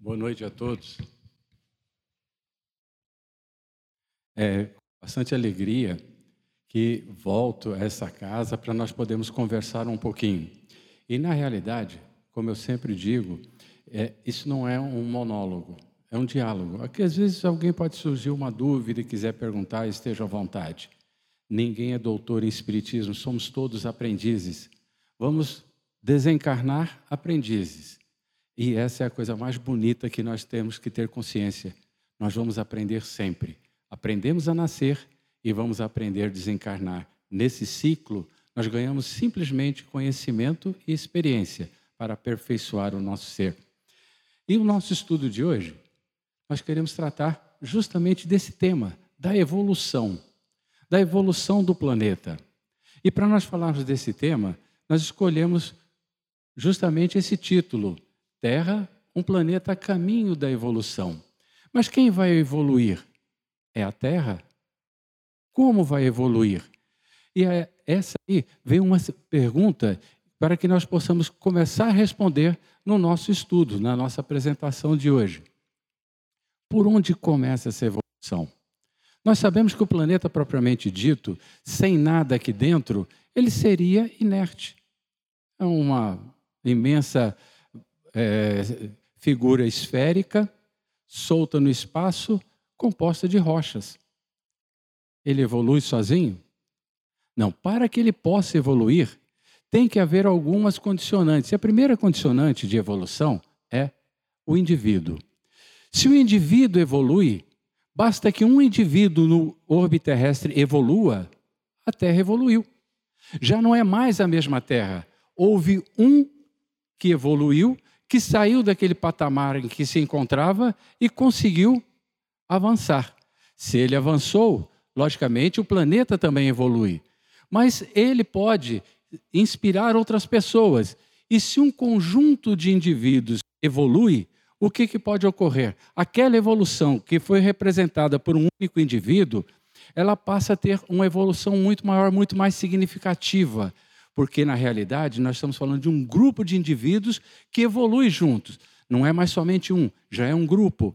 Boa noite a todos. É com bastante alegria que volto a essa casa para nós podermos conversar um pouquinho. E na realidade, como eu sempre digo, é, isso não é um monólogo, é um diálogo. Aqui às vezes alguém pode surgir uma dúvida e quiser perguntar, esteja à vontade. Ninguém é doutor em espiritismo, somos todos aprendizes. Vamos desencarnar aprendizes. E essa é a coisa mais bonita que nós temos que ter consciência. Nós vamos aprender sempre. Aprendemos a nascer e vamos aprender a desencarnar. Nesse ciclo, nós ganhamos simplesmente conhecimento e experiência para aperfeiçoar o nosso ser. E o nosso estudo de hoje, nós queremos tratar justamente desse tema, da evolução, da evolução do planeta. E para nós falarmos desse tema, nós escolhemos justamente esse título, Terra, um planeta a caminho da evolução. Mas quem vai evoluir? É a Terra? Como vai evoluir? E é essa aí vem uma pergunta para que nós possamos começar a responder no nosso estudo, na nossa apresentação de hoje. Por onde começa essa evolução? Nós sabemos que o planeta propriamente dito, sem nada aqui dentro, ele seria inerte. É uma imensa é, figura esférica, solta no espaço, composta de rochas. Ele evolui sozinho? Não, para que ele possa evoluir, tem que haver algumas condicionantes. E a primeira condicionante de evolução é o indivíduo. Se o indivíduo evolui, basta que um indivíduo no orbe terrestre evolua, a Terra evoluiu. Já não é mais a mesma Terra. Houve um que evoluiu que saiu daquele patamar em que se encontrava e conseguiu avançar. Se ele avançou, logicamente o planeta também evolui. Mas ele pode inspirar outras pessoas. E se um conjunto de indivíduos evolui, o que, que pode ocorrer? Aquela evolução que foi representada por um único indivíduo, ela passa a ter uma evolução muito maior, muito mais significativa porque na realidade nós estamos falando de um grupo de indivíduos que evolui juntos. Não é mais somente um, já é um grupo.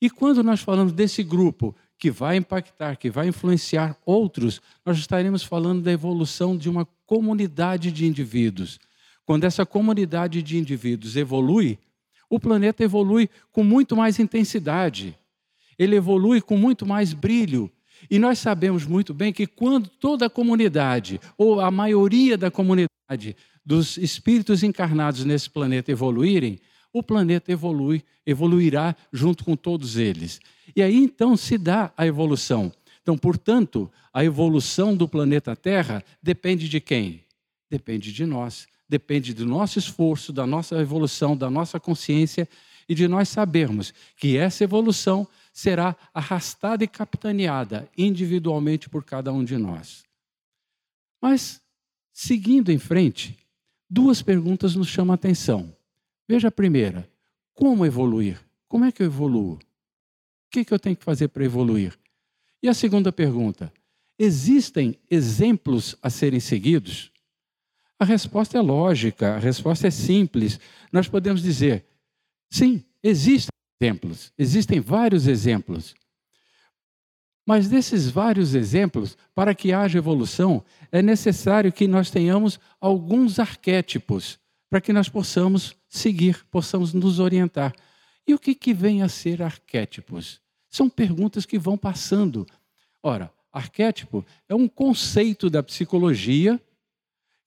E quando nós falamos desse grupo que vai impactar, que vai influenciar outros, nós estaremos falando da evolução de uma comunidade de indivíduos. Quando essa comunidade de indivíduos evolui, o planeta evolui com muito mais intensidade. Ele evolui com muito mais brilho, e nós sabemos muito bem que quando toda a comunidade, ou a maioria da comunidade dos espíritos encarnados nesse planeta evoluírem, o planeta evolui, evoluirá junto com todos eles. E aí então se dá a evolução. Então, portanto, a evolução do planeta Terra depende de quem? Depende de nós. Depende do nosso esforço, da nossa evolução, da nossa consciência e de nós sabermos que essa evolução será arrastada e capitaneada individualmente por cada um de nós. Mas, seguindo em frente, duas perguntas nos chamam a atenção. Veja a primeira: como evoluir? Como é que eu evoluo? O que, que eu tenho que fazer para evoluir? E a segunda pergunta: existem exemplos a serem seguidos? A resposta é lógica, a resposta é simples. Nós podemos dizer: sim, existem exemplos. Existem vários exemplos. Mas desses vários exemplos, para que haja evolução, é necessário que nós tenhamos alguns arquétipos para que nós possamos seguir, possamos nos orientar. E o que, que vem a ser arquétipos? São perguntas que vão passando. Ora, arquétipo é um conceito da psicologia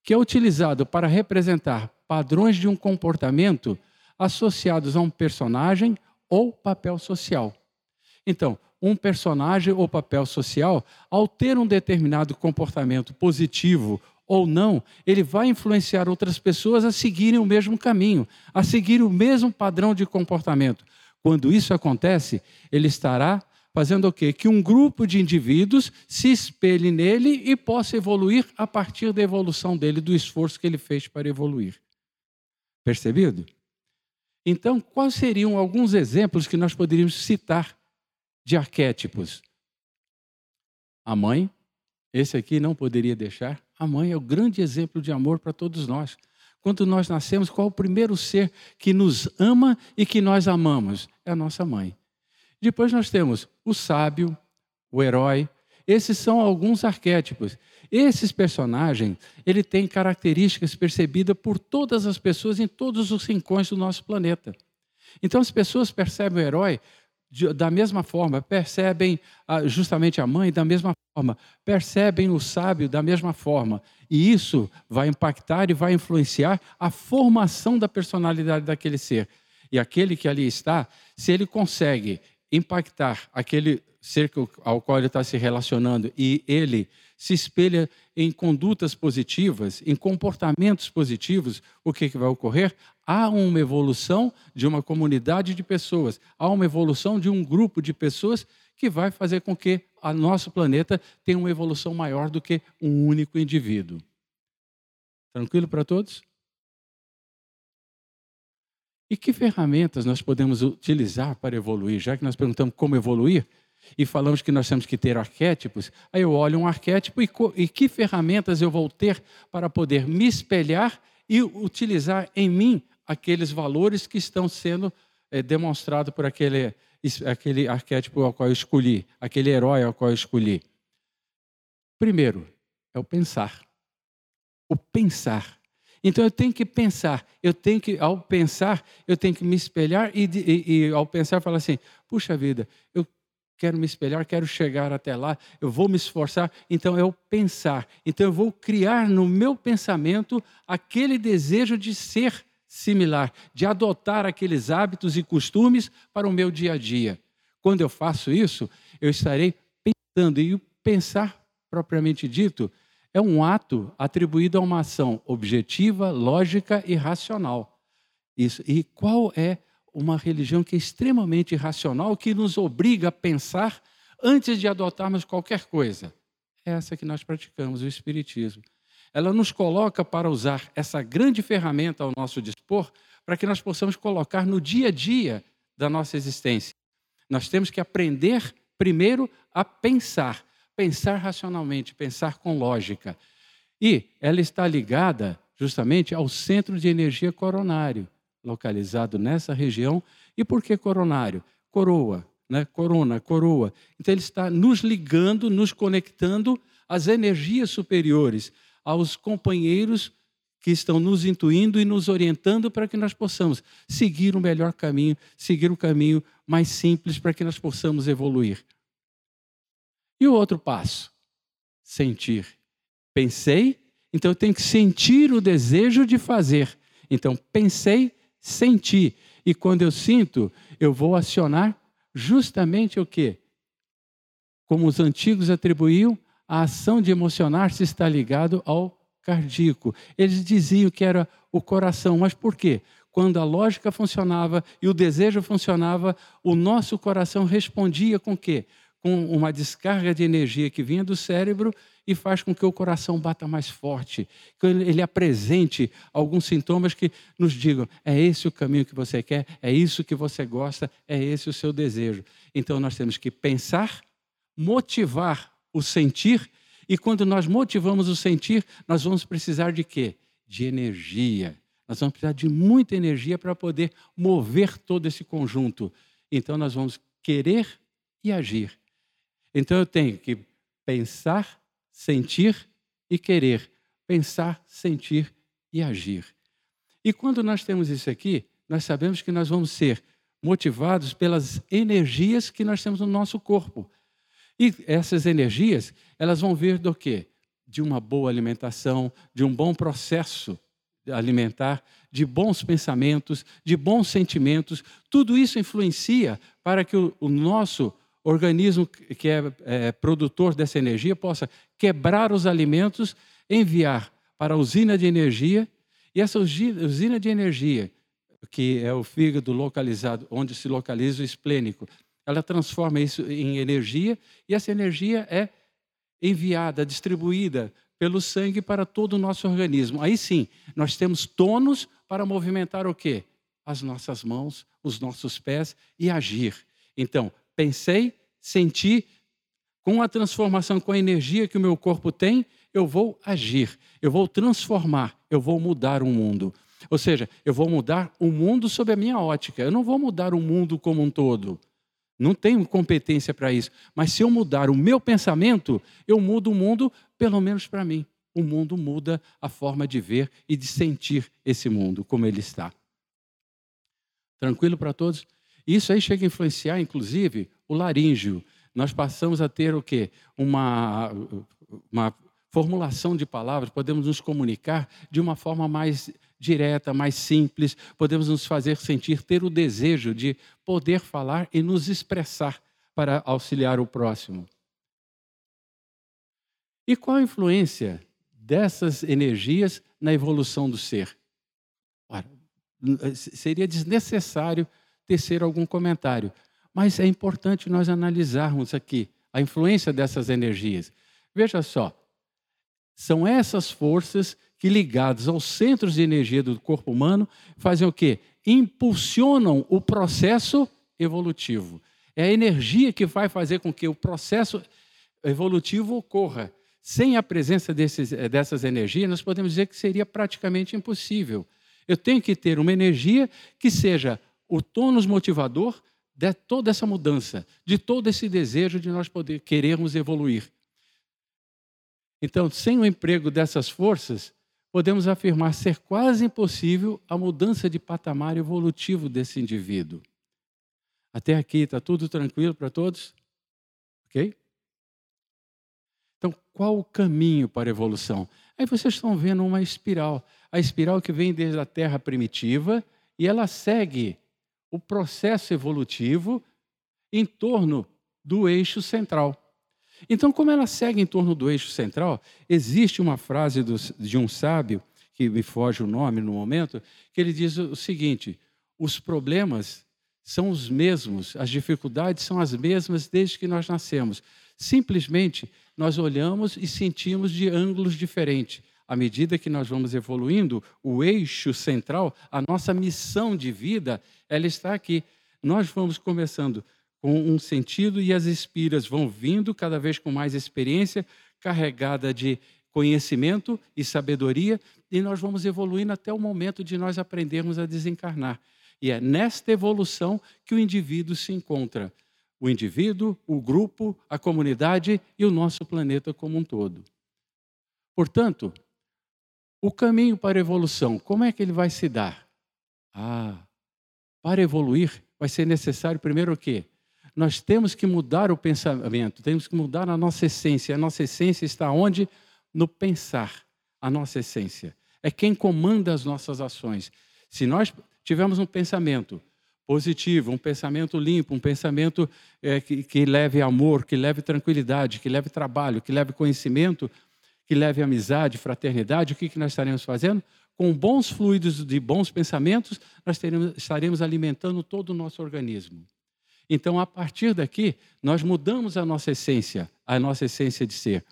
que é utilizado para representar padrões de um comportamento associados a um personagem ou papel social. Então, um personagem ou papel social, ao ter um determinado comportamento positivo ou não, ele vai influenciar outras pessoas a seguirem o mesmo caminho, a seguirem o mesmo padrão de comportamento. Quando isso acontece, ele estará fazendo o quê? Que um grupo de indivíduos se espelhe nele e possa evoluir a partir da evolução dele, do esforço que ele fez para evoluir. Percebido? Então, quais seriam alguns exemplos que nós poderíamos citar de arquétipos? A mãe, esse aqui não poderia deixar. A mãe é o grande exemplo de amor para todos nós. quando nós nascemos, qual é o primeiro ser que nos ama e que nós amamos? É a nossa mãe. Depois nós temos o sábio, o herói. Esses são alguns arquétipos. Esses personagens, ele tem características percebidas por todas as pessoas em todos os rincões do nosso planeta. Então as pessoas percebem o herói da mesma forma, percebem justamente a mãe da mesma forma, percebem o sábio da mesma forma. E isso vai impactar e vai influenciar a formação da personalidade daquele ser. E aquele que ali está, se ele consegue impactar aquele ser ao qual ele está se relacionando e ele se espelha em condutas positivas, em comportamentos positivos, o que, que vai ocorrer? Há uma evolução de uma comunidade de pessoas, há uma evolução de um grupo de pessoas que vai fazer com que o nosso planeta tenha uma evolução maior do que um único indivíduo. Tranquilo para todos? E que ferramentas nós podemos utilizar para evoluir? Já que nós perguntamos como evoluir, e falamos que nós temos que ter arquétipos, aí eu olho um arquétipo e, e que ferramentas eu vou ter para poder me espelhar e utilizar em mim aqueles valores que estão sendo é, demonstrados por aquele, aquele arquétipo ao qual eu escolhi, aquele herói ao qual eu escolhi. Primeiro, é o pensar. O pensar. Então eu tenho que pensar, eu tenho que, ao pensar, eu tenho que me espelhar e, e, e ao pensar, falar assim: puxa vida, eu quero me espelhar, quero chegar até lá, eu vou me esforçar. Então, é o pensar. Então, eu vou criar no meu pensamento aquele desejo de ser similar, de adotar aqueles hábitos e costumes para o meu dia a dia. Quando eu faço isso, eu estarei pensando, e o pensar, propriamente dito, é um ato atribuído a uma ação objetiva, lógica e racional. Isso. E qual é uma religião que é extremamente racional, que nos obriga a pensar antes de adotarmos qualquer coisa. É essa que nós praticamos, o Espiritismo. Ela nos coloca para usar essa grande ferramenta ao nosso dispor, para que nós possamos colocar no dia a dia da nossa existência. Nós temos que aprender primeiro a pensar, pensar racionalmente, pensar com lógica. E ela está ligada justamente ao centro de energia coronário localizado nessa região. E por que coronário? Coroa, né? corona, coroa. Então ele está nos ligando, nos conectando às energias superiores, aos companheiros que estão nos intuindo e nos orientando para que nós possamos seguir o melhor caminho, seguir o caminho mais simples para que nós possamos evoluir. E o outro passo? Sentir. Pensei, então eu tenho que sentir o desejo de fazer. Então, pensei, sentir. E quando eu sinto, eu vou acionar justamente o quê? Como os antigos atribuíam, a ação de emocionar-se está ligado ao cardíaco. Eles diziam que era o coração, mas por quê? Quando a lógica funcionava e o desejo funcionava, o nosso coração respondia com quê? Com uma descarga de energia que vinha do cérebro e faz com que o coração bata mais forte, que ele apresente alguns sintomas que nos digam: é esse o caminho que você quer, é isso que você gosta, é esse o seu desejo. Então nós temos que pensar, motivar o sentir, e quando nós motivamos o sentir, nós vamos precisar de quê? De energia. Nós vamos precisar de muita energia para poder mover todo esse conjunto. Então nós vamos querer e agir. Então eu tenho que pensar, sentir e querer, pensar, sentir e agir. E quando nós temos isso aqui, nós sabemos que nós vamos ser motivados pelas energias que nós temos no nosso corpo. E essas energias, elas vão vir do quê? De uma boa alimentação, de um bom processo alimentar, de bons pensamentos, de bons sentimentos. Tudo isso influencia para que o, o nosso organismo que é, é, produtor dessa energia possa quebrar os alimentos, enviar para a usina de energia, e essa usina de energia, que é o fígado localizado, onde se localiza o esplênico, ela transforma isso em energia, e essa energia é enviada, distribuída pelo sangue para todo o nosso organismo. Aí sim, nós temos tônus para movimentar o quê? As nossas mãos, os nossos pés e agir. Então, pensei, senti, com a transformação, com a energia que o meu corpo tem, eu vou agir, eu vou transformar, eu vou mudar o mundo. Ou seja, eu vou mudar o mundo sob a minha ótica. Eu não vou mudar o mundo como um todo. Não tenho competência para isso. Mas se eu mudar o meu pensamento, eu mudo o mundo, pelo menos para mim. O mundo muda a forma de ver e de sentir esse mundo como ele está. Tranquilo para todos? Isso aí chega a influenciar, inclusive, o laríngeo. Nós passamos a ter o quê? Uma, uma formulação de palavras, podemos nos comunicar de uma forma mais direta, mais simples, podemos nos fazer sentir, ter o desejo de poder falar e nos expressar para auxiliar o próximo. E qual a influência dessas energias na evolução do ser? Ora, seria desnecessário tecer algum comentário, mas é importante nós analisarmos aqui a influência dessas energias. Veja só, são essas forças que, ligadas aos centros de energia do corpo humano, fazem o quê? Impulsionam o processo evolutivo. É a energia que vai fazer com que o processo evolutivo ocorra. Sem a presença desses, eh, dessas energias, nós podemos dizer que seria praticamente impossível. Eu tenho que ter uma energia que seja o tônus motivador de toda essa mudança, de todo esse desejo de nós poder querermos evoluir. Então, sem o emprego dessas forças, podemos afirmar ser quase impossível a mudança de patamar evolutivo desse indivíduo. Até aqui está tudo tranquilo para todos? Ok? Então, qual o caminho para a evolução? Aí vocês estão vendo uma espiral. A espiral que vem desde a Terra primitiva e ela segue o processo evolutivo em torno do eixo central. Então, como ela segue em torno do eixo central, existe uma frase do, de um sábio, que me foge o nome no momento, que ele diz o seguinte: os problemas são os mesmos, as dificuldades são as mesmas desde que nós nascemos. Simplesmente nós olhamos e sentimos de ângulos diferentes. À medida que nós vamos evoluindo, o eixo central, a nossa missão de vida, ela está aqui. Nós vamos começando com um sentido e as espiras vão vindo cada vez com mais experiência, carregada de conhecimento e sabedoria, e nós vamos evoluindo até o momento de nós aprendermos a desencarnar. E é nesta evolução que o indivíduo se encontra. O indivíduo, o grupo, a comunidade e o nosso planeta como um todo. Portanto, o caminho para a evolução, como é que ele vai se dar? Ah, para evoluir vai ser necessário primeiro o quê? nós temos que mudar o pensamento, temos que mudar a nossa essência. A nossa essência está onde? No pensar. A nossa essência. É quem comanda as nossas ações. Se nós tivermos um pensamento positivo, um pensamento limpo, um pensamento é, que, que leve amor, que leve tranquilidade, que leve trabalho, que leve conhecimento, que leve amizade, fraternidade, o que, que nós estaremos fazendo? Com bons fluidos de bons pensamentos, nós teremos, estaremos alimentando todo o nosso organismo. Então, a partir daqui, nós mudamos a nossa essência, a nossa essência de ser.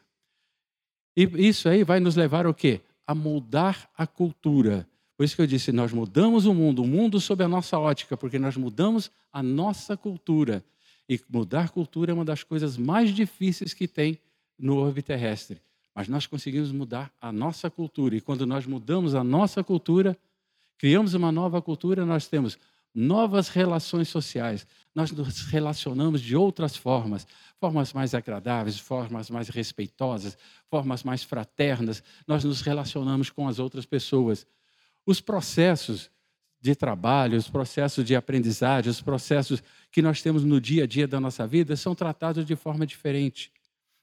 E isso aí vai nos levar ao quê? A mudar a cultura. Por isso que eu disse, nós mudamos o mundo, o mundo sob a nossa ótica, porque nós mudamos a nossa cultura. E mudar cultura é uma das coisas mais difíceis que tem no orbe terrestre. Mas nós conseguimos mudar a nossa cultura. E quando nós mudamos a nossa cultura, criamos uma nova cultura, nós temos novas relações sociais. Nós nos relacionamos de outras formas, formas mais agradáveis, formas mais respeitosas, formas mais fraternas. Nós nos relacionamos com as outras pessoas. Os processos de trabalho, os processos de aprendizagem, os processos que nós temos no dia a dia da nossa vida são tratados de forma diferente.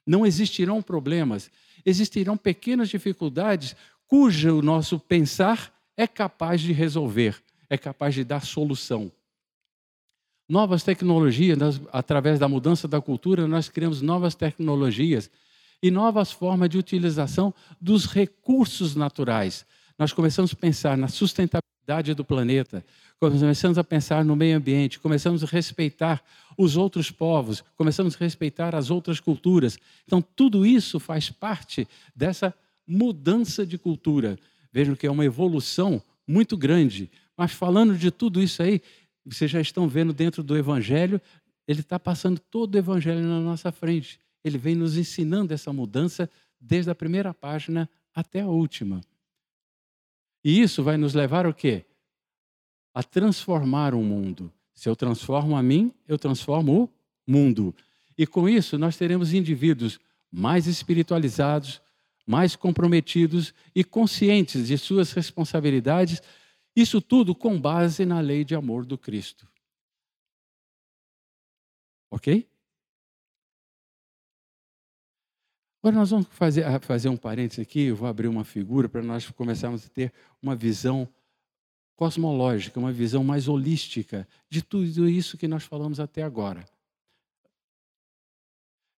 Não existirão problemas, existirão pequenas dificuldades cujo nosso pensar é capaz de resolver é capaz de dar solução. Novas tecnologias, nós, através da mudança da cultura, nós criamos novas tecnologias e novas formas de utilização dos recursos naturais. Nós começamos a pensar na sustentabilidade do planeta, começamos a pensar no meio ambiente, começamos a respeitar os outros povos, começamos a respeitar as outras culturas. Então, tudo isso faz parte dessa mudança de cultura. Vejam que é uma evolução muito grande, mas falando de tudo isso aí, vocês já estão vendo dentro do Evangelho, ele está passando todo o Evangelho na nossa frente. Ele vem nos ensinando essa mudança desde a primeira página até a última. E isso vai nos levar ao quê? A transformar o mundo. Se eu transformo a mim, eu transformo o mundo. E com isso, nós teremos indivíduos mais espiritualizados, mais comprometidos e conscientes de suas responsabilidades, isso tudo com base na lei de amor do Cristo. Ok? Agora nós vamos fazer, ah, fazer um parênteses aqui, eu vou abrir uma figura para nós começarmos a ter uma visão cosmológica, uma visão mais holística de tudo isso que nós falamos até agora.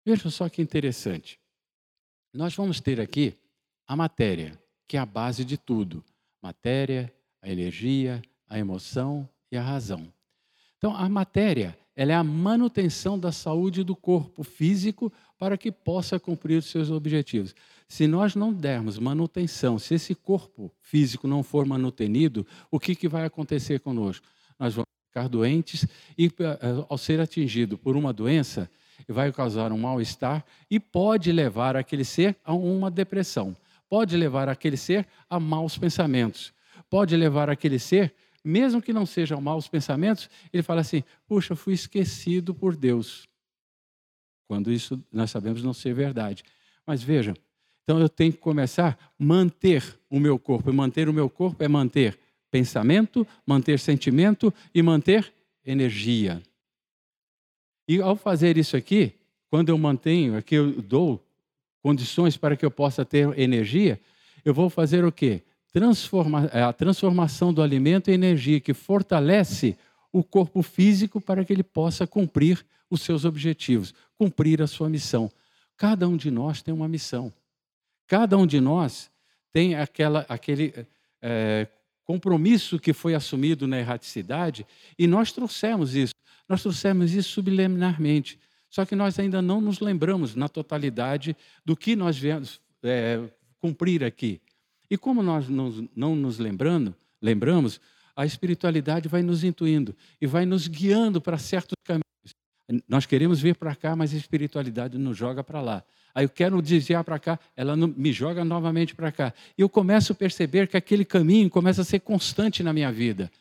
Veja só que interessante. Nós vamos ter aqui a matéria, que é a base de tudo: matéria, a energia, a emoção e a razão. Então, a matéria ela é a manutenção da saúde do corpo físico para que possa cumprir os seus objetivos. Se nós não dermos manutenção, se esse corpo físico não for manutenido, o que, que vai acontecer conosco? Nós vamos ficar doentes e, eh, ao ser atingido por uma doença, vai causar um mal-estar e pode levar aquele ser a uma depressão, pode levar aquele ser a maus pensamentos, pode levar aquele ser, mesmo que não sejam maus pensamentos, ele fala assim: puxa, fui esquecido por Deus. Quando isso nós sabemos não ser verdade. Mas vejam, então eu tenho que começar a manter o meu corpo. E manter o meu corpo é manter pensamento, manter sentimento e manter energia. E ao fazer isso aqui, quando eu mantenho, aqui eu dou condições para que eu possa ter energia, eu vou fazer o quê? Transforma, é, a transformação do alimento em energia que fortalece o corpo físico para que ele possa cumprir os seus objetivos, cumprir a sua missão. Cada um de nós tem uma missão. Cada um de nós tem aquela, aquele é, compromisso que foi assumido na erraticidade e nós trouxemos isso. Nós trouxemos isso subliminarmente. Só que nós ainda não nos lembramos na totalidade do que nós viemos é, cumprir aqui. E como nós não, nos lembrando, lembramos, a espiritualidade vai nos intuindo e vai nos guiando para certos caminhos. Nós queremos vir para cá, mas a espiritualidade nos joga para lá. Aí eu quero desviar para cá, ela me joga novamente para cá. E eu começo a perceber que aquele caminho começa a ser constante na minha vida.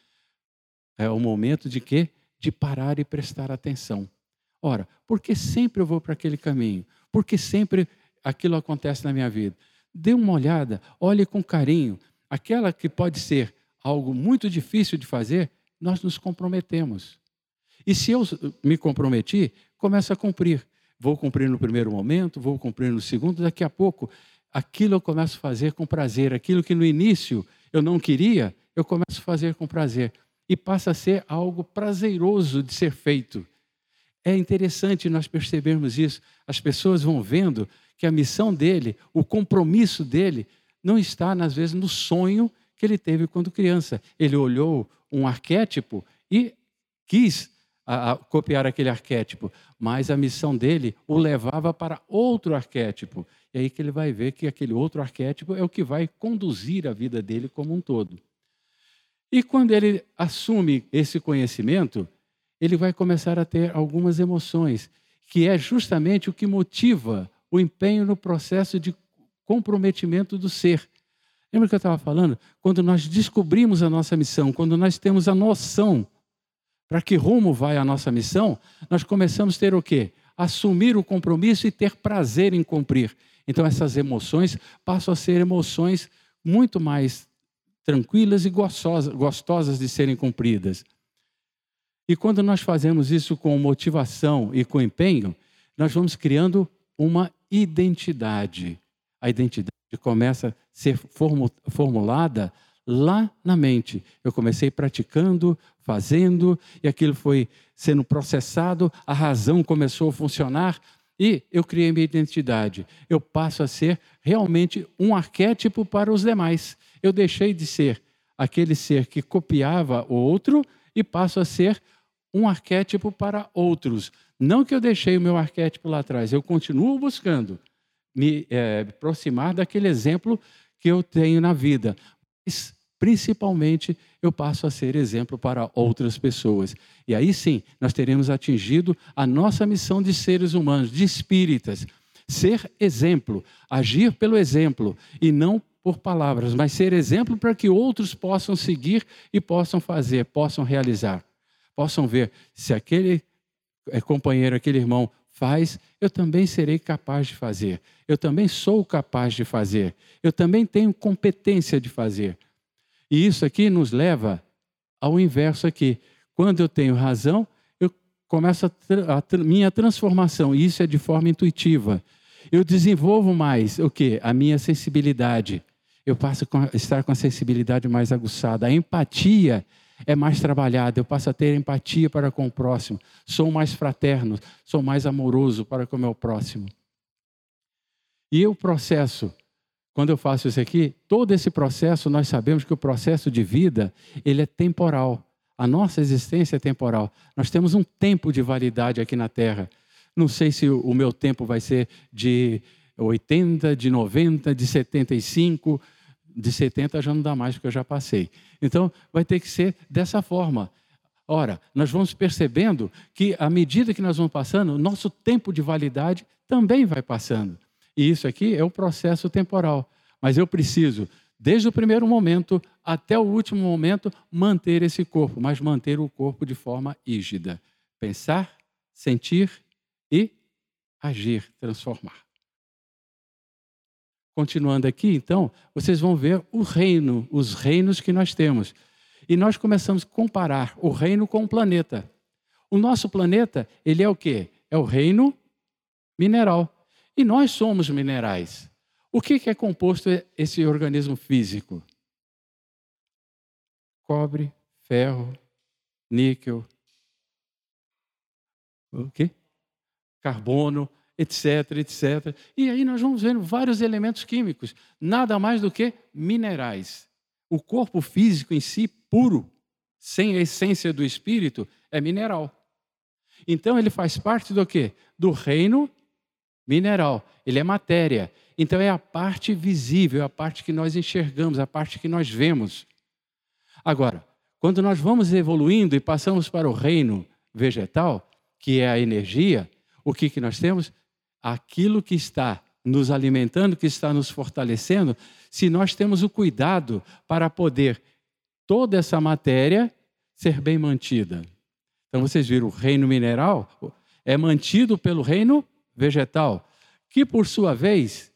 É o momento de quê? De parar e prestar atenção. Ora, por que sempre eu vou para aquele caminho? Por que sempre aquilo acontece na minha vida? Dê uma olhada, olhe com carinho. Aquela que pode ser algo muito difícil de fazer, nós nos comprometemos. E se eu me comprometi, começo a cumprir. Vou cumprir no primeiro momento, vou cumprir no segundo, daqui a pouco, aquilo eu começo a fazer com prazer. Aquilo que no início eu não queria, eu começo a fazer com prazer. E passa a ser algo prazeroso de ser feito. É interessante nós percebermos isso. As pessoas vão vendo que a missão dele, o compromisso dele, não está, às vezes, no sonho que ele teve quando criança. Ele olhou um arquétipo e quis a, a copiar aquele arquétipo, mas a missão dele o levava para outro arquétipo. E aí que ele vai ver que aquele outro arquétipo é o que vai conduzir a vida dele como um todo. E quando ele assume esse conhecimento, ele vai começar a ter algumas emoções, que é justamente o que motiva o empenho no processo de comprometimento do ser. Lembra que eu estava falando? Quando nós descobrimos a nossa missão, quando nós temos a noção para que rumo vai a nossa missão, nós começamos a ter o quê? Assumir o compromisso e ter prazer em cumprir. Então, essas emoções passam a ser emoções muito mais tranquilas e gostosas, gostosas de serem cumpridas. E quando nós fazemos isso com motivação e com empenho, nós vamos criando uma identidade. A identidade começa a ser formulada lá na mente. Eu comecei praticando, fazendo, e aquilo foi sendo processado, a razão começou a funcionar e eu criei minha identidade. Eu passo a ser realmente um arquétipo para os demais. Eu deixei de ser aquele ser que copiava o outro e passo a ser um arquétipo para outros. Não que eu deixei o meu arquétipo lá atrás, eu continuo buscando me é, aproximar daquele exemplo que eu tenho na vida, mas, principalmente, eu passo a ser exemplo para outras pessoas. E aí sim, nós teremos atingido a nossa missão de seres humanos, de espíritas. Ser exemplo, agir pelo exemplo e não por palavras, mas ser exemplo para que outros possam seguir e possam fazer, possam realizar. Possam ver se aquele é, companheiro, aquele irmão faz, eu também serei capaz de fazer. Eu também sou capaz de fazer. Eu também tenho competência de fazer. E isso aqui nos leva ao inverso aqui. Quando eu tenho razão, eu começo a, a minha transformação, e isso é de forma intuitiva. Eu desenvolvo mais o que? A minha sensibilidade. Eu passo a estar com a sensibilidade mais aguçada. A empatia é mais trabalhada, eu passo a ter empatia para com o próximo. Sou mais fraterno, sou mais amoroso para com o meu próximo. E o processo, quando eu faço isso aqui, todo esse processo, nós sabemos que o processo de vida, ele é temporal. A nossa existência é temporal. Nós temos um tempo de validade aqui na Terra. Não sei se o meu tempo vai ser de 80, de 90, de 75, de 70 já não dá mais, porque eu já passei. Então, vai ter que ser dessa forma. Ora, nós vamos percebendo que, à medida que nós vamos passando, nosso tempo de validade também vai passando. E isso aqui é o processo temporal. Mas eu preciso desde o primeiro momento até o último momento, manter esse corpo, mas manter o corpo de forma ígida. Pensar, sentir e agir, transformar. Continuando aqui, então, vocês vão ver o reino, os reinos que nós temos. E nós começamos a comparar o reino com o planeta. O nosso planeta, ele é o quê? É o reino mineral. E nós somos minerais. O que é composto esse organismo físico? Cobre, ferro, níquel, o quê? Carbono, etc, etc. E aí nós vamos vendo vários elementos químicos, nada mais do que minerais. O corpo físico em si, puro, sem a essência do espírito, é mineral. Então ele faz parte do quê? Do reino mineral. Ele é matéria. Então é a parte visível, a parte que nós enxergamos, a parte que nós vemos. Agora, quando nós vamos evoluindo e passamos para o reino vegetal, que é a energia, o que, que nós temos? Aquilo que está nos alimentando, que está nos fortalecendo, se nós temos o cuidado para poder toda essa matéria ser bem mantida. Então vocês viram, o reino mineral é mantido pelo reino vegetal, que por sua vez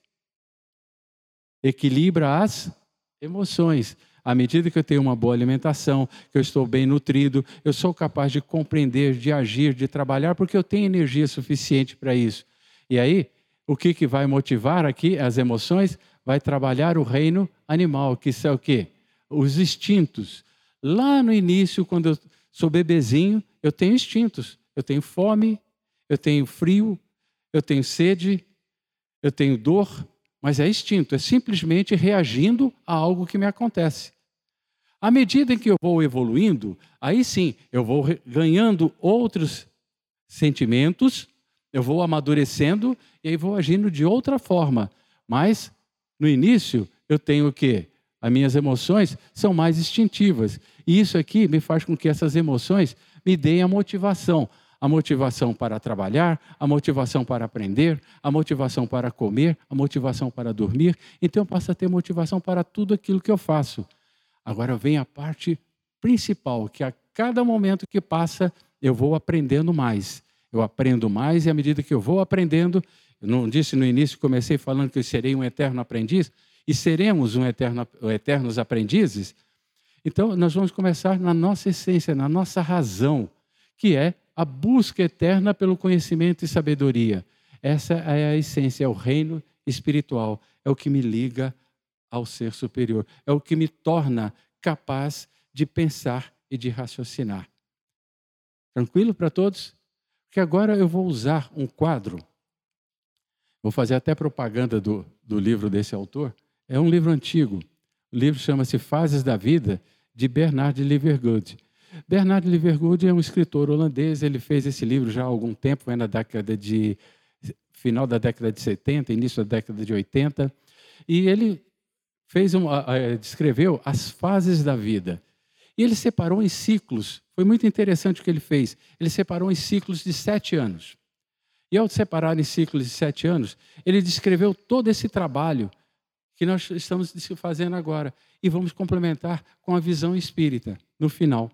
equilibra as emoções. À medida que eu tenho uma boa alimentação, que eu estou bem nutrido, eu sou capaz de compreender, de agir, de trabalhar, porque eu tenho energia suficiente para isso. E aí, o que, que vai motivar aqui as emoções? Vai trabalhar o reino animal, que são o quê? Os instintos. Lá no início, quando eu sou bebezinho, eu tenho instintos. Eu tenho fome, eu tenho frio, eu tenho sede, eu tenho dor, mas é instinto, é simplesmente reagindo a algo que me acontece. À medida em que eu vou evoluindo, aí sim, eu vou ganhando outros sentimentos, eu vou amadurecendo e aí vou agindo de outra forma. Mas, no início, eu tenho o quê? As minhas emoções são mais instintivas. E isso aqui me faz com que essas emoções me deem a motivação a motivação para trabalhar, a motivação para aprender, a motivação para comer, a motivação para dormir. Então eu passo a ter motivação para tudo aquilo que eu faço. Agora vem a parte principal, que a cada momento que passa eu vou aprendendo mais. Eu aprendo mais e à medida que eu vou aprendendo, eu não disse no início, comecei falando que eu serei um eterno aprendiz, e seremos um eterno, eternos aprendizes. Então, nós vamos começar na nossa essência, na nossa razão, que é a busca eterna pelo conhecimento e sabedoria. Essa é a essência, é o reino espiritual, é o que me liga ao ser superior, é o que me torna capaz de pensar e de raciocinar. Tranquilo para todos? Porque agora eu vou usar um quadro, vou fazer até propaganda do, do livro desse autor. É um livro antigo. O livro chama-se Fases da Vida, de Bernard Livergood. Bernard Livergood é um escritor holandês, ele fez esse livro já há algum tempo, na década de final da década de 70, início da década de 80, e ele fez descreveu as fases da vida. E ele separou em ciclos. Foi muito interessante o que ele fez. Ele separou em ciclos de sete anos. E ao separar em ciclos de sete anos, ele descreveu todo esse trabalho que nós estamos fazendo agora. E vamos complementar com a visão espírita no final.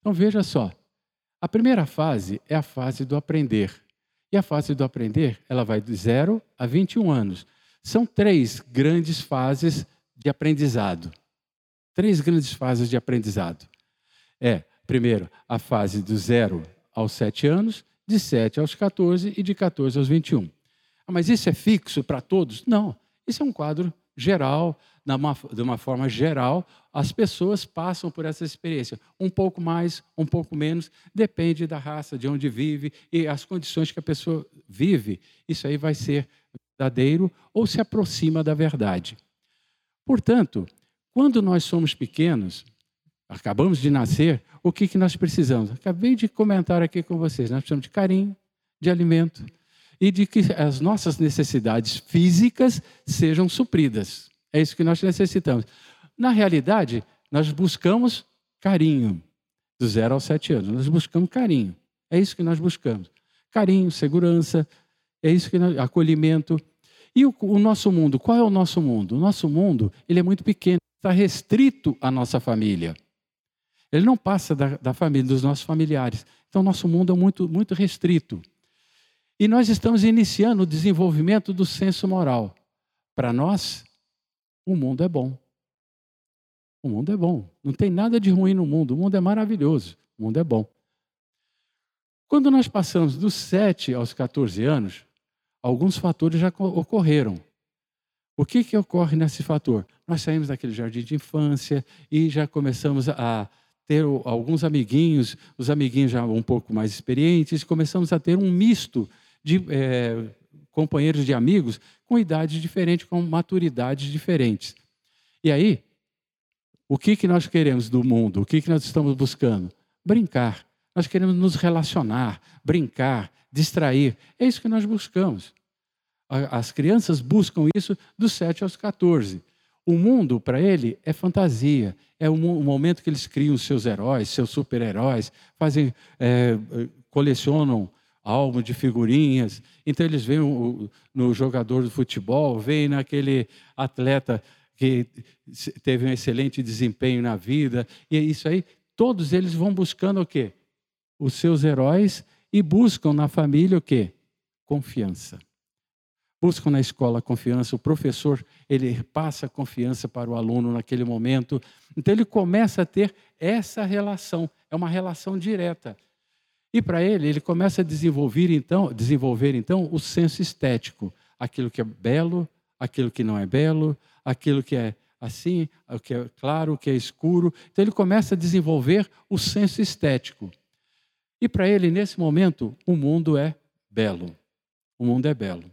Então veja só. A primeira fase é a fase do aprender. E a fase do aprender, ela vai de 0 a 21 anos. São três grandes fases de aprendizado. Três grandes fases de aprendizado. É, primeiro, a fase do 0 aos 7 anos, de 7 aos 14 e de 14 aos 21. Ah, mas isso é fixo para todos? Não. Isso é um quadro geral, de uma forma geral, as pessoas passam por essa experiência. Um pouco mais, um pouco menos, depende da raça, de onde vive e as condições que a pessoa vive. Isso aí vai ser verdadeiro ou se aproxima da verdade. Portanto, quando nós somos pequenos, acabamos de nascer, o que, que nós precisamos? Acabei de comentar aqui com vocês, nós precisamos de carinho, de alimento e de que as nossas necessidades físicas sejam supridas. É isso que nós necessitamos. Na realidade, nós buscamos carinho, do zero aos sete anos. Nós buscamos carinho. É isso que nós buscamos. Carinho, segurança, é isso que nós, acolhimento. E o, o nosso mundo, qual é o nosso mundo? O nosso mundo, ele é muito pequeno, está restrito à nossa família. Ele não passa da, da família, dos nossos familiares. Então, nosso mundo é muito, muito restrito. E nós estamos iniciando o desenvolvimento do senso moral. Para nós, o mundo é bom. O mundo é bom. Não tem nada de ruim no mundo. O mundo é maravilhoso. O mundo é bom. Quando nós passamos dos 7 aos 14 anos, alguns fatores já ocorreram. O que, que ocorre nesse fator? Nós saímos daquele jardim de infância e já começamos a ter alguns amiguinhos, os amiguinhos já um pouco mais experientes, começamos a ter um misto de é, companheiros de amigos com idades diferentes, com maturidades diferentes. E aí, o que, que nós queremos do mundo? O que, que nós estamos buscando? Brincar. Nós queremos nos relacionar, brincar, distrair. É isso que nós buscamos. As crianças buscam isso dos 7 aos 14. O mundo, para ele, é fantasia. É o momento que eles criam seus heróis, seus super-heróis, fazem, é, colecionam álbum de figurinhas. Então eles veem no jogador de futebol, veem naquele atleta que teve um excelente desempenho na vida. E é isso aí, todos eles vão buscando o quê? Os seus heróis e buscam na família o quê? Confiança. Buscam na escola confiança, o professor, ele passa confiança para o aluno naquele momento. Então ele começa a ter essa relação, é uma relação direta. E para ele, ele começa a desenvolver então, desenvolver então o senso estético, aquilo que é belo, aquilo que não é belo, aquilo que é assim, o que é claro, o que é escuro. Então ele começa a desenvolver o senso estético. E para ele, nesse momento, o mundo é belo. O mundo é belo.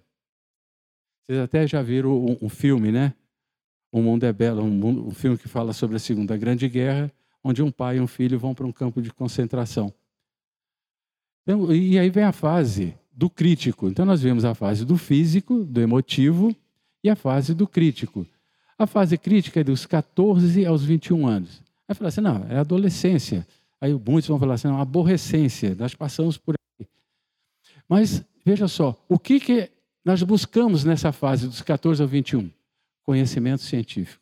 Vocês até já viram um, um filme, né? O Mundo é Belo, um, um filme que fala sobre a Segunda Grande Guerra, onde um pai e um filho vão para um campo de concentração. Então, e aí vem a fase do crítico. Então, nós vemos a fase do físico, do emotivo e a fase do crítico. A fase crítica é dos 14 aos 21 anos. Aí fala assim: não, é adolescência. Aí muitos vão falar assim: não, aborrecência, nós passamos por aí. Mas veja só, o que, que nós buscamos nessa fase dos 14 aos 21? Conhecimento científico.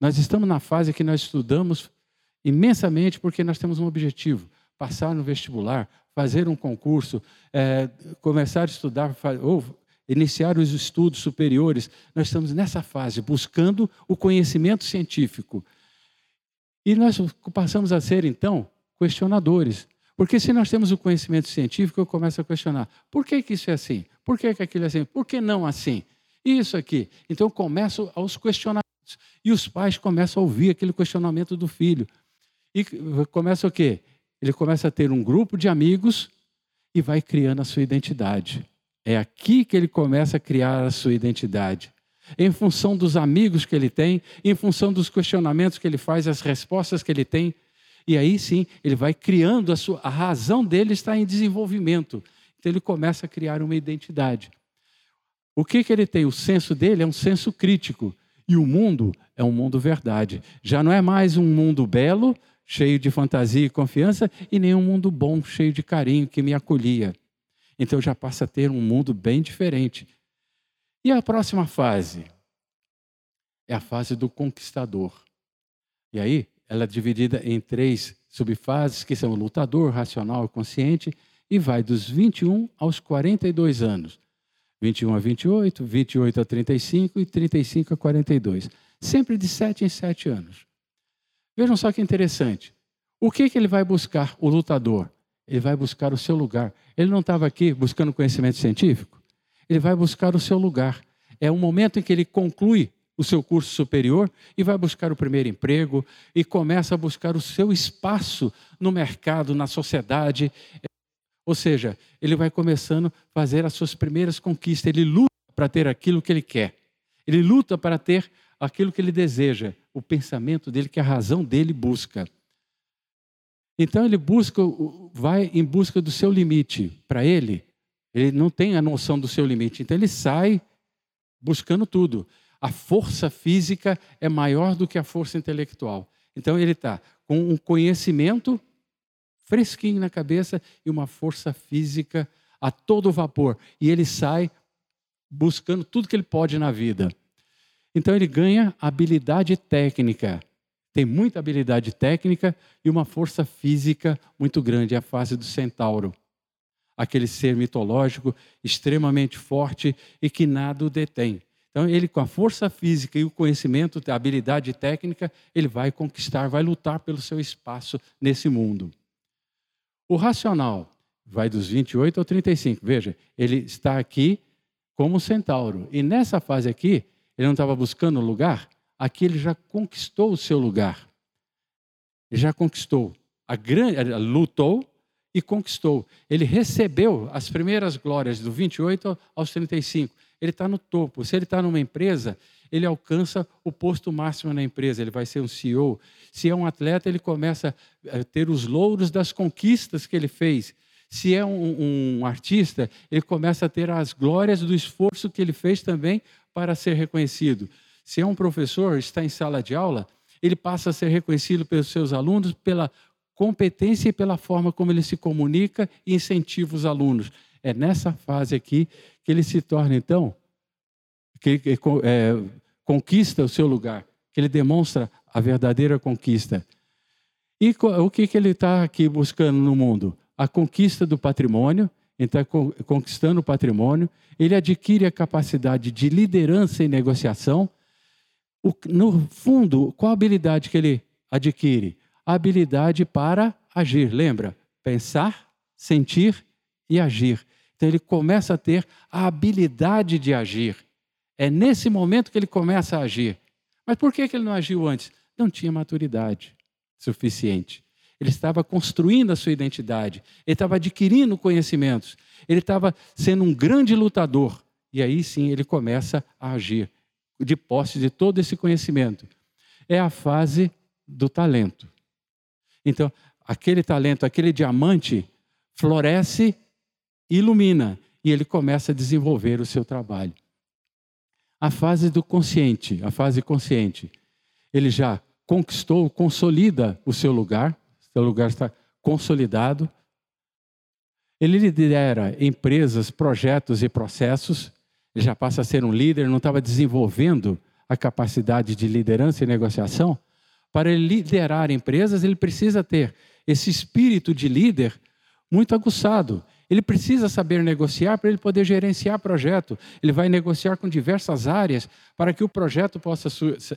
Nós estamos na fase que nós estudamos imensamente porque nós temos um objetivo passar no vestibular, fazer um concurso, é, começar a estudar, ou iniciar os estudos superiores. Nós estamos nessa fase, buscando o conhecimento científico. E nós passamos a ser, então, questionadores. Porque se nós temos o conhecimento científico, eu começo a questionar: por que, que isso é assim? Por que, que aquilo é assim? Por que não assim? Isso aqui? Então, começo aos questionamentos. E os pais começam a ouvir aquele questionamento do filho. E começa o quê? Ele começa a ter um grupo de amigos e vai criando a sua identidade. É aqui que ele começa a criar a sua identidade. Em função dos amigos que ele tem, em função dos questionamentos que ele faz, as respostas que ele tem. E aí sim, ele vai criando a sua. A razão dele está em desenvolvimento. Então ele começa a criar uma identidade. O que, que ele tem? O senso dele é um senso crítico. E o mundo é um mundo verdade. Já não é mais um mundo belo, cheio de fantasia e confiança, e nem um mundo bom, cheio de carinho, que me acolhia. Então já passa a ter um mundo bem diferente. E a próxima fase? é a fase do conquistador. E aí, ela é dividida em três subfases, que são o lutador, racional e consciente, e vai dos 21 aos 42 anos. 21 a 28, 28 a 35 e 35 a 42. Sempre de 7 em 7 anos. Vejam só que interessante. O que, que ele vai buscar, o lutador? Ele vai buscar o seu lugar. Ele não estava aqui buscando conhecimento científico. Ele vai buscar o seu lugar. É o momento em que ele conclui o seu curso superior e vai buscar o primeiro emprego e começa a buscar o seu espaço no mercado, na sociedade. Ou seja, ele vai começando a fazer as suas primeiras conquistas. Ele luta para ter aquilo que ele quer. Ele luta para ter aquilo que ele deseja, o pensamento dele, que a razão dele busca. Então ele busca, vai em busca do seu limite. Para ele, ele não tem a noção do seu limite. Então ele sai buscando tudo. A força física é maior do que a força intelectual. Então ele está com um conhecimento fresquinho na cabeça e uma força física a todo vapor. E ele sai buscando tudo que ele pode na vida. Então ele ganha habilidade técnica. Tem muita habilidade técnica e uma força física muito grande, é a fase do centauro. Aquele ser mitológico extremamente forte e que nada o detém. Então, ele, com a força física e o conhecimento, a habilidade técnica, ele vai conquistar, vai lutar pelo seu espaço nesse mundo. O racional vai dos 28 ao 35. Veja, ele está aqui como centauro. E nessa fase aqui, ele não estava buscando lugar, aqui ele já conquistou o seu lugar. Ele já conquistou. A grande, lutou e conquistou. Ele recebeu as primeiras glórias do 28 aos 35. Ele está no topo. Se ele está numa empresa, ele alcança o posto máximo na empresa, ele vai ser um CEO. Se é um atleta, ele começa a ter os louros das conquistas que ele fez. Se é um, um artista, ele começa a ter as glórias do esforço que ele fez também para ser reconhecido. Se é um professor, está em sala de aula, ele passa a ser reconhecido pelos seus alunos pela competência e pela forma como ele se comunica e incentiva os alunos. É nessa fase aqui que ele se torna, então, que, que é, conquista o seu lugar, que ele demonstra a verdadeira conquista. E o que, que ele está aqui buscando no mundo? A conquista do patrimônio, está conquistando o patrimônio, ele adquire a capacidade de liderança e negociação. no fundo, qual a habilidade que ele adquire? A habilidade para agir. Lembra? Pensar, sentir e agir. Então ele começa a ter a habilidade de agir. É nesse momento que ele começa a agir. Mas por que ele não agiu antes? Não tinha maturidade suficiente. Ele estava construindo a sua identidade, ele estava adquirindo conhecimentos, ele estava sendo um grande lutador. E aí sim ele começa a agir, de posse de todo esse conhecimento. É a fase do talento. Então, aquele talento, aquele diamante, floresce ilumina e ele começa a desenvolver o seu trabalho. A fase do consciente, a fase consciente, ele já conquistou, consolida o seu lugar, seu lugar está consolidado. Ele lidera empresas, projetos e processos, ele já passa a ser um líder, não estava desenvolvendo a capacidade de liderança e negociação. Para liderar empresas, ele precisa ter esse espírito de líder muito aguçado. Ele precisa saber negociar para ele poder gerenciar projeto. Ele vai negociar com diversas áreas para que o projeto possa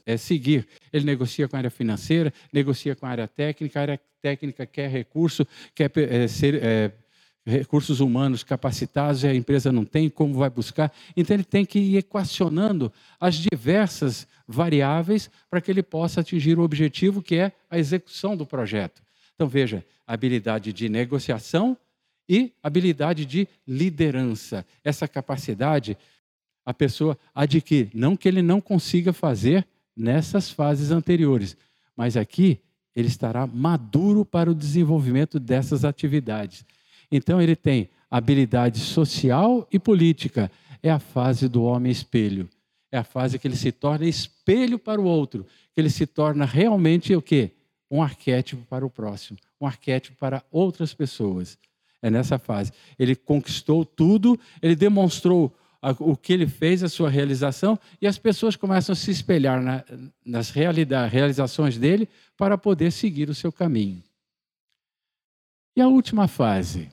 é, seguir. Ele negocia com a área financeira, negocia com a área técnica, a área técnica quer recurso, quer é, ser, é, recursos humanos capacitados e a empresa não tem, como vai buscar? Então ele tem que ir equacionando as diversas variáveis para que ele possa atingir o objetivo que é a execução do projeto. Então veja, habilidade de negociação, e habilidade de liderança. Essa capacidade a pessoa adquire. Não que ele não consiga fazer nessas fases anteriores, mas aqui ele estará maduro para o desenvolvimento dessas atividades. Então ele tem habilidade social e política. É a fase do homem espelho. É a fase que ele se torna espelho para o outro, que ele se torna realmente o quê? Um arquétipo para o próximo, um arquétipo para outras pessoas. É nessa fase. Ele conquistou tudo, ele demonstrou o que ele fez, a sua realização, e as pessoas começam a se espelhar na, nas realizações dele para poder seguir o seu caminho. E a última fase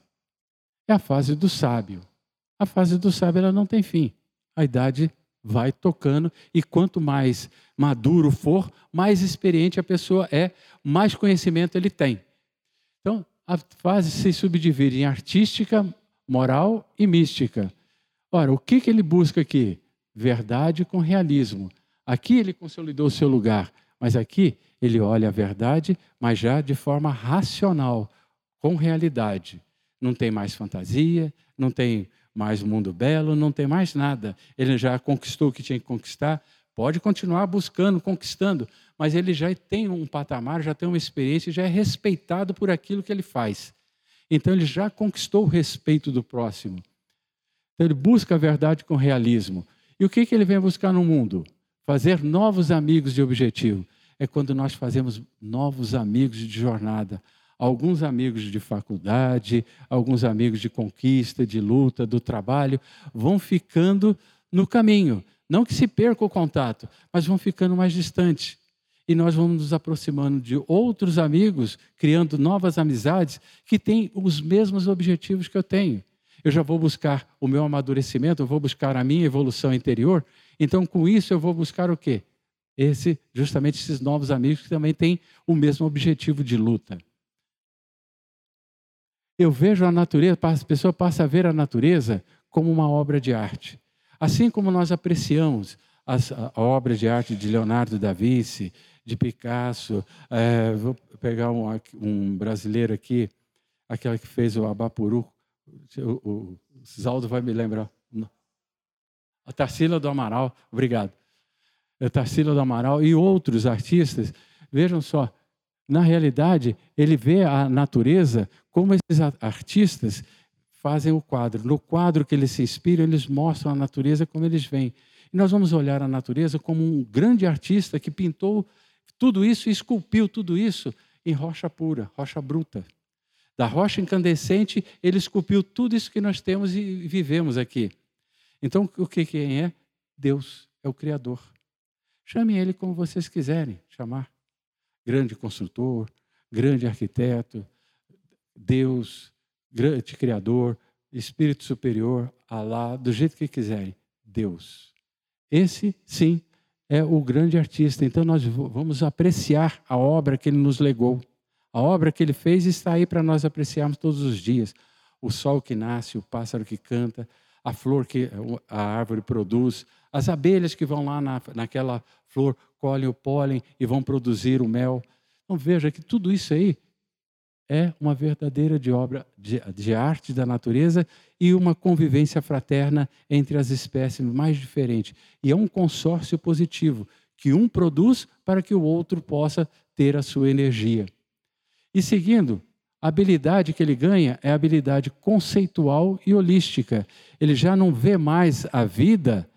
é a fase do sábio. A fase do sábio ela não tem fim. A idade vai tocando e quanto mais maduro for, mais experiente a pessoa é, mais conhecimento ele tem. Então, a fase se subdivide em artística, moral e mística. Ora, o que, que ele busca aqui? Verdade com realismo. Aqui ele consolidou o seu lugar, mas aqui ele olha a verdade, mas já de forma racional, com realidade. Não tem mais fantasia, não tem mais mundo belo, não tem mais nada. Ele já conquistou o que tinha que conquistar, pode continuar buscando, conquistando, mas ele já tem um patamar, já tem uma experiência, já é respeitado por aquilo que ele faz. Então ele já conquistou o respeito do próximo. Então ele busca a verdade com realismo. E o que, que ele vem buscar no mundo? Fazer novos amigos de objetivo. É quando nós fazemos novos amigos de jornada. Alguns amigos de faculdade, alguns amigos de conquista, de luta, do trabalho, vão ficando no caminho. Não que se perca o contato, mas vão ficando mais distantes. E nós vamos nos aproximando de outros amigos, criando novas amizades que têm os mesmos objetivos que eu tenho. Eu já vou buscar o meu amadurecimento, eu vou buscar a minha evolução interior. Então, com isso, eu vou buscar o quê? Esse, justamente esses novos amigos que também têm o mesmo objetivo de luta. Eu vejo a natureza, a pessoa passa a ver a natureza como uma obra de arte. Assim como nós apreciamos as, a obra de arte de Leonardo da Vinci, de Picasso, é, vou pegar um, um, brasileiro aqui, aquela que fez o Abapuru, o, o Zaldo vai me lembrar. A Tarsila do Amaral, obrigado. A Tarsila do Amaral e outros artistas, vejam só, na realidade, ele vê a natureza como esses artistas fazem o quadro. No quadro que eles se inspiram, eles mostram a natureza como eles veem. E nós vamos olhar a natureza como um grande artista que pintou tudo isso esculpiu tudo isso em rocha pura, rocha bruta. Da rocha incandescente, ele esculpiu tudo isso que nós temos e vivemos aqui. Então, o que quem é? Deus é o Criador. Chamem ele como vocês quiserem chamar. Grande construtor, grande arquiteto, Deus, grande Criador, Espírito Superior, Alá, do jeito que quiserem. Deus. Esse, sim, é o grande artista. Então nós vamos apreciar a obra que ele nos legou. A obra que ele fez está aí para nós apreciarmos todos os dias. O sol que nasce, o pássaro que canta, a flor que a árvore produz, as abelhas que vão lá na, naquela flor, colhem o pólen e vão produzir o mel. Então veja que tudo isso aí é uma verdadeira de obra de, de, arte da natureza e uma convivência fraterna entre as espécies mais diferentes. E é um consórcio positivo que um produz para que o outro possa ter a sua energia. E seguindo, a habilidade que ele ganha é a habilidade conceitual e holística. Ele já não vê mais a vida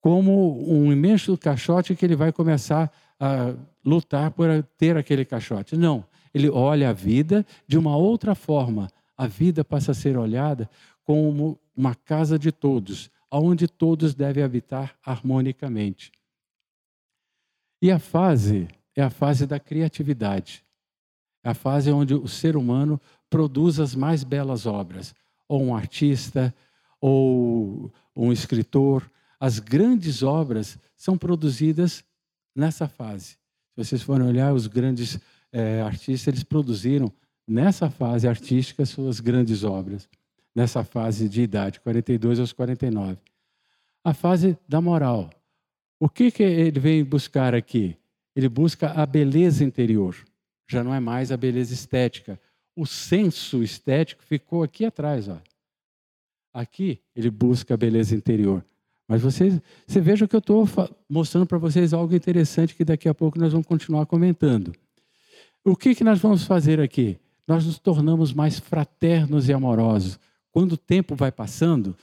como um imenso caixote que ele vai começar a lutar por ter aquele caixote. Não ele olha a vida de uma outra forma. A vida passa a ser olhada como uma casa de todos, onde todos devem habitar harmonicamente. E a fase é a fase da criatividade. É a fase onde o ser humano produz as mais belas obras. Ou um artista, ou um escritor. As grandes obras são produzidas nessa fase. Se vocês forem olhar os grandes é, artistas, eles produziram nessa fase artística suas grandes obras, nessa fase de idade, 42 aos 49. A fase da moral. O que, que ele vem buscar aqui? Ele busca a beleza interior, já não é mais a beleza estética. O senso estético ficou aqui atrás. Ó. Aqui ele busca a beleza interior. Mas vocês, você veja que eu estou mostrando para vocês algo interessante que daqui a pouco nós vamos continuar comentando. O que, que nós vamos fazer aqui? Nós nos tornamos mais fraternos e amorosos. Quando o tempo vai passando,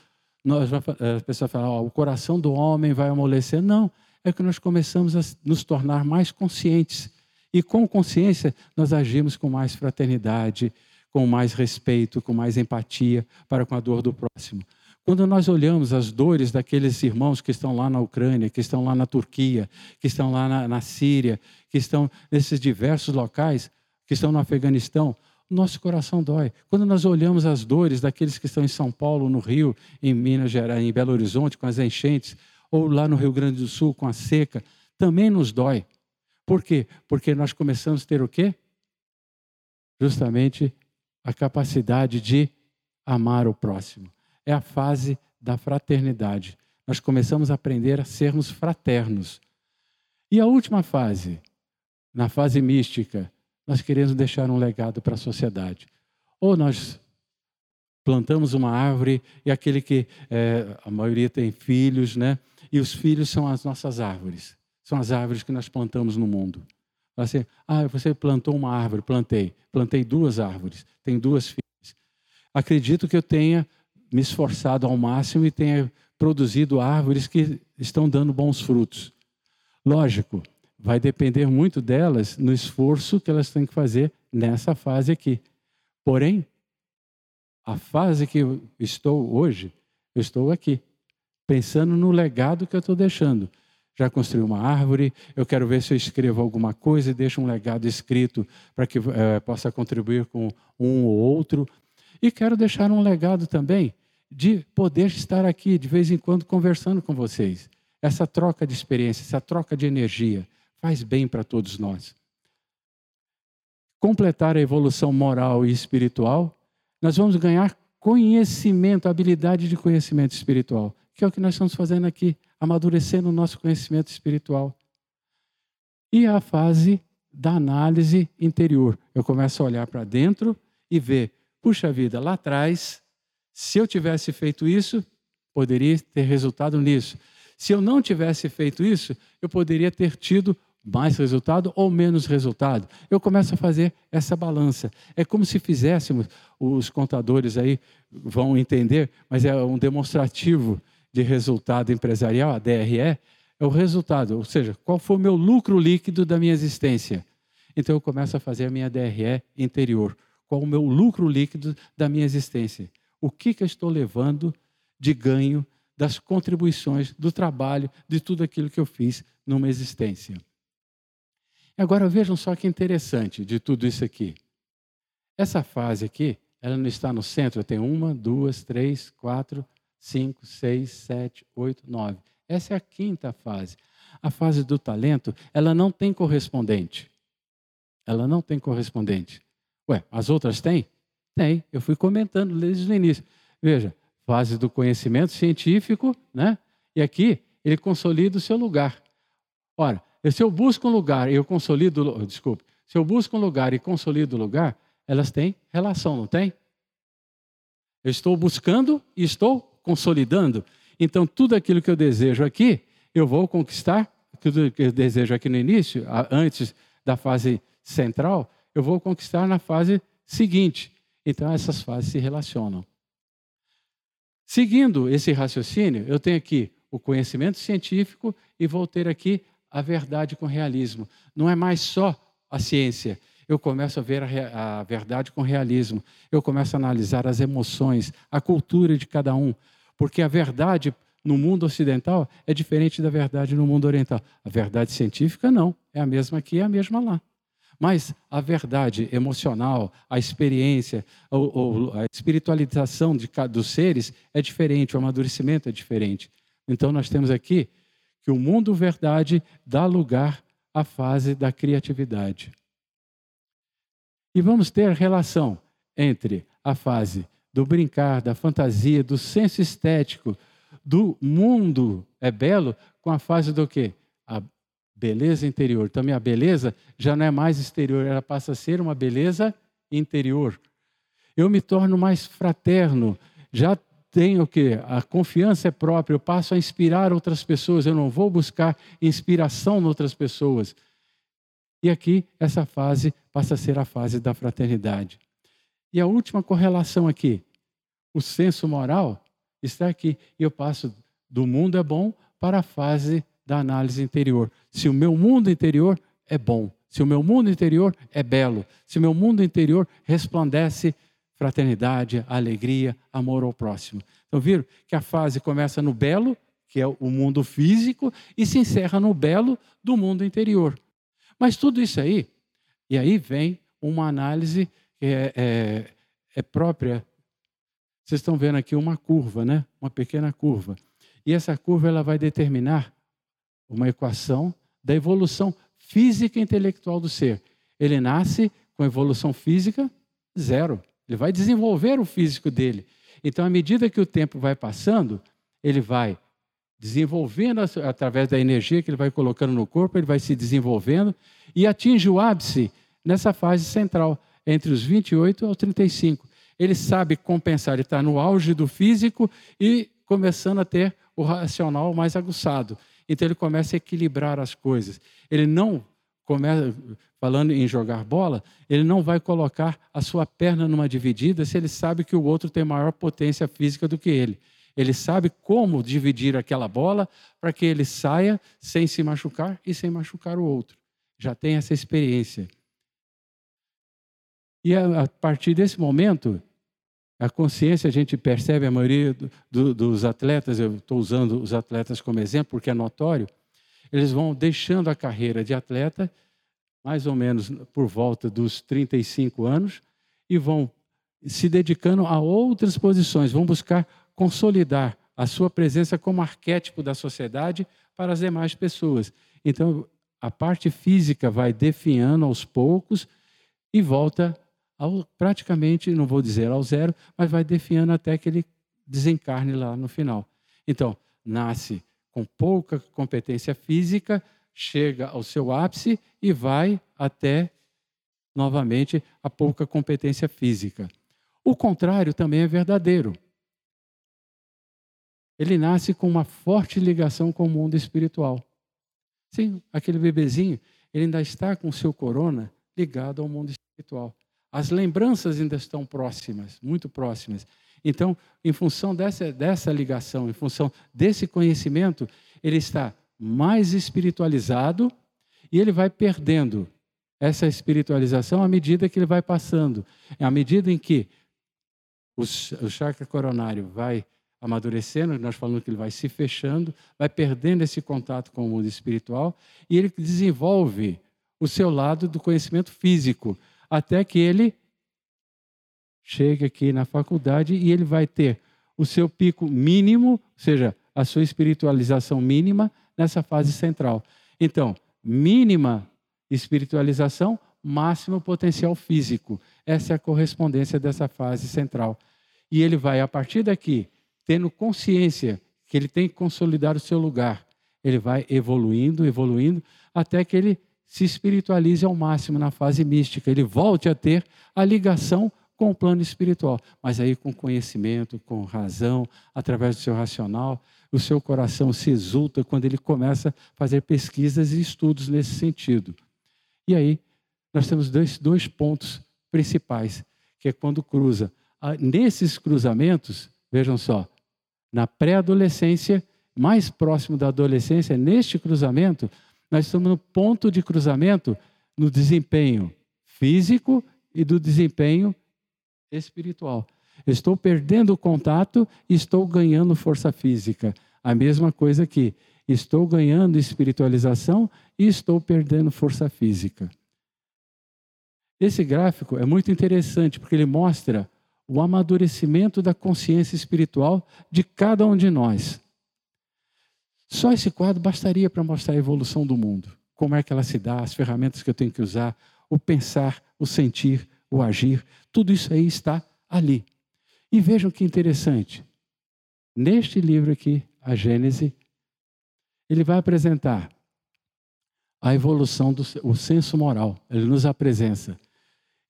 nós, a pessoa fala, oh, o coração do homem vai amolecer. Não, é que nós começamos a nos tornar mais conscientes. E com consciência, nós agimos com mais fraternidade, com mais respeito, com mais empatia para com a dor do próximo. Quando nós olhamos as dores daqueles irmãos que estão lá na Ucrânia, que estão lá na Turquia, que estão lá na, na Síria, que estão nesses diversos locais, que estão no Afeganistão, nosso coração dói. Quando nós olhamos as dores daqueles que estão em São Paulo, no Rio, em Minas Gerais, em Belo Horizonte, com as enchentes, ou lá no Rio Grande do Sul, com a seca, também nos dói. Por quê? Porque nós começamos a ter o quê? Justamente a capacidade de amar o próximo. É a fase da fraternidade. Nós começamos a aprender a sermos fraternos. E a última fase, na fase mística, nós queremos deixar um legado para a sociedade. Ou nós plantamos uma árvore e aquele que é, a maioria tem filhos, né? E os filhos são as nossas árvores. São as árvores que nós plantamos no mundo. Assim, ah, você plantou uma árvore, plantei. Plantei duas árvores, tenho duas filhas. Acredito que eu tenha me esforçado ao máximo e tenha produzido árvores que estão dando bons frutos. Lógico, vai depender muito delas no esforço que elas têm que fazer nessa fase aqui. Porém, a fase que eu estou hoje, eu estou aqui, pensando no legado que eu estou deixando. Já construí uma árvore, eu quero ver se eu escrevo alguma coisa e deixo um legado escrito para que é, possa contribuir com um ou outro. E quero deixar um legado também de poder estar aqui de vez em quando conversando com vocês. Essa troca de experiência, essa troca de energia faz bem para todos nós. Completar a evolução moral e espiritual, nós vamos ganhar conhecimento, habilidade de conhecimento espiritual, que é o que nós estamos fazendo aqui, amadurecendo o nosso conhecimento espiritual. E a fase da análise interior. Eu começo a olhar para dentro e ver, puxa vida, lá atrás, se eu tivesse feito isso, poderia ter resultado nisso. Se eu não tivesse feito isso, eu poderia ter tido mais resultado ou menos resultado. Eu começo a fazer essa balança. É como se fizéssemos, os contadores aí vão entender, mas é um demonstrativo de resultado empresarial, a DRE, é o resultado, ou seja, qual foi o meu lucro líquido da minha existência. Então eu começo a fazer a minha DRE interior. Qual o meu lucro líquido da minha existência? O que, que eu estou levando de ganho das contribuições, do trabalho, de tudo aquilo que eu fiz numa existência? Agora vejam só que interessante de tudo isso aqui. Essa fase aqui, ela não está no centro, tem uma, duas, três, quatro, cinco, seis, sete, oito, nove. Essa é a quinta fase. A fase do talento, ela não tem correspondente. Ela não tem correspondente. Ué, as outras têm? Tem. Eu fui comentando desde o início. Veja, fase do conhecimento científico, né? E aqui ele consolida o seu lugar. Ora, se eu busco um lugar e eu consolido, desculpe, se eu busco um lugar e consolido o lugar, elas têm relação, não tem? Eu estou buscando e estou consolidando. Então, tudo aquilo que eu desejo aqui, eu vou conquistar, tudo que eu desejo aqui no início, antes da fase central, eu vou conquistar na fase seguinte. Então, essas fases se relacionam. Seguindo esse raciocínio, eu tenho aqui o conhecimento científico e vou ter aqui a verdade com realismo. Não é mais só a ciência. Eu começo a ver a, a verdade com realismo. Eu começo a analisar as emoções, a cultura de cada um. Porque a verdade no mundo ocidental é diferente da verdade no mundo oriental. A verdade científica não, é a mesma aqui e a mesma lá. Mas a verdade emocional, a experiência, a espiritualização de, dos seres é diferente, o amadurecimento é diferente. Então nós temos aqui que o mundo verdade dá lugar à fase da criatividade. E vamos ter relação entre a fase do brincar, da fantasia, do senso estético, do mundo é belo, com a fase do quê? A beleza interior. Também a beleza já não é mais exterior, ela passa a ser uma beleza interior. Eu me torno mais fraterno, já tenho que a confiança é própria, eu passo a inspirar outras pessoas, eu não vou buscar inspiração em outras pessoas. E aqui essa fase passa a ser a fase da fraternidade. E a última correlação aqui, o senso moral está aqui. E eu passo do mundo é bom para a fase da análise interior. Se o meu mundo interior é bom, se o meu mundo interior é belo, se o meu mundo interior resplandece fraternidade, alegria, amor ao próximo. Então, viram que a fase começa no belo, que é o mundo físico, e se encerra no belo do mundo interior. Mas tudo isso aí, e aí vem uma análise que é, é, é própria. Vocês estão vendo aqui uma curva, né? Uma pequena curva. E essa curva ela vai determinar uma equação da evolução física e intelectual do ser. Ele nasce com evolução física zero. Ele vai desenvolver o físico dele. Então, à medida que o tempo vai passando, ele vai desenvolvendo através da energia que ele vai colocando no corpo, ele vai se desenvolvendo e atinge o ápice nessa fase central, entre os 28 aos 35. Ele sabe compensar, ele está no auge do físico e começando a ter o racional mais aguçado. Então ele começa a equilibrar as coisas. Ele não começa falando em jogar bola, ele não vai colocar a sua perna numa dividida se ele sabe que o outro tem maior potência física do que ele. Ele sabe como dividir aquela bola para que ele saia sem se machucar e sem machucar o outro. Já tem essa experiência. E a partir desse momento, a consciência, a gente percebe, a maioria do, do, dos atletas, eu estou usando os atletas como exemplo porque é notório, eles vão deixando a carreira de atleta, mais ou menos por volta dos 35 anos, e vão se dedicando a outras posições, vão buscar consolidar a sua presença como arquétipo da sociedade para as demais pessoas. Então, a parte física vai definhando aos poucos e volta ao, praticamente, não vou dizer ao zero, mas vai definhando até que ele desencarne lá no final. Então, nasce com pouca competência física, chega ao seu ápice e vai até, novamente, a pouca competência física. O contrário também é verdadeiro. Ele nasce com uma forte ligação com o mundo espiritual. Sim, aquele bebezinho, ele ainda está com o seu corona ligado ao mundo espiritual. As lembranças ainda estão próximas, muito próximas. Então, em função dessa, dessa ligação, em função desse conhecimento, ele está mais espiritualizado e ele vai perdendo essa espiritualização à medida que ele vai passando. À medida em que o, o chakra coronário vai amadurecendo, nós falamos que ele vai se fechando, vai perdendo esse contato com o mundo espiritual e ele desenvolve o seu lado do conhecimento físico até que ele chegue aqui na faculdade e ele vai ter o seu pico mínimo, ou seja, a sua espiritualização mínima nessa fase central. Então, mínima espiritualização, máximo potencial físico. Essa é a correspondência dessa fase central. E ele vai, a partir daqui, tendo consciência que ele tem que consolidar o seu lugar, ele vai evoluindo, evoluindo, até que ele se espiritualize ao máximo na fase mística, ele volte a ter a ligação com o plano espiritual, mas aí com conhecimento, com razão, através do seu racional, o seu coração se exulta quando ele começa a fazer pesquisas e estudos nesse sentido. E aí, nós temos dois, dois pontos principais, que é quando cruza. Ah, nesses cruzamentos, vejam só, na pré-adolescência, mais próximo da adolescência, neste cruzamento, nós estamos no ponto de cruzamento no desempenho físico e do desempenho espiritual. Estou perdendo o contato e estou ganhando força física. A mesma coisa aqui. Estou ganhando espiritualização e estou perdendo força física. Esse gráfico é muito interessante porque ele mostra o amadurecimento da consciência espiritual de cada um de nós. Só esse quadro bastaria para mostrar a evolução do mundo. Como é que ela se dá, as ferramentas que eu tenho que usar, o pensar, o sentir, o agir, tudo isso aí está ali. E vejam que interessante. Neste livro aqui, a Gênese, ele vai apresentar a evolução do o senso moral. Ele nos apresenta.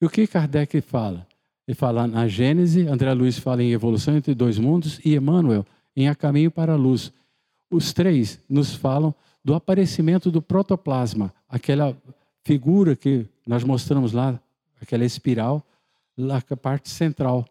E o que Kardec fala? Ele fala na Gênese, André Luiz fala em evolução entre dois mundos e Emmanuel em A Caminho para a Luz. Os três nos falam do aparecimento do protoplasma, aquela figura que nós mostramos lá, aquela espiral, lá a parte central.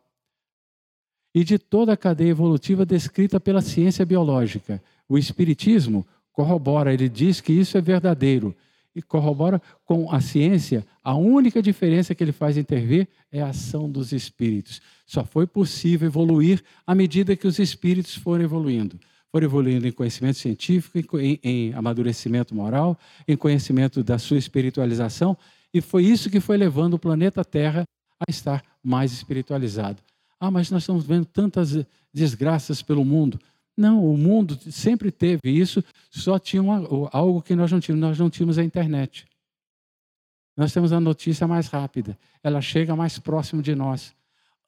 E de toda a cadeia evolutiva descrita pela ciência biológica. O Espiritismo corrobora, ele diz que isso é verdadeiro. e corrobora com a ciência, a única diferença que ele faz intervir é a ação dos espíritos. Só foi possível evoluir à medida que os espíritos foram evoluindo. Foram evoluindo em conhecimento científico, em, em amadurecimento moral, em conhecimento da sua espiritualização, e foi isso que foi levando o planeta Terra a estar mais espiritualizado. Ah, mas nós estamos vendo tantas desgraças pelo mundo. Não, o mundo sempre teve isso, só tinha uma, algo que nós não tínhamos, nós não tínhamos a internet. Nós temos a notícia mais rápida, ela chega mais próximo de nós.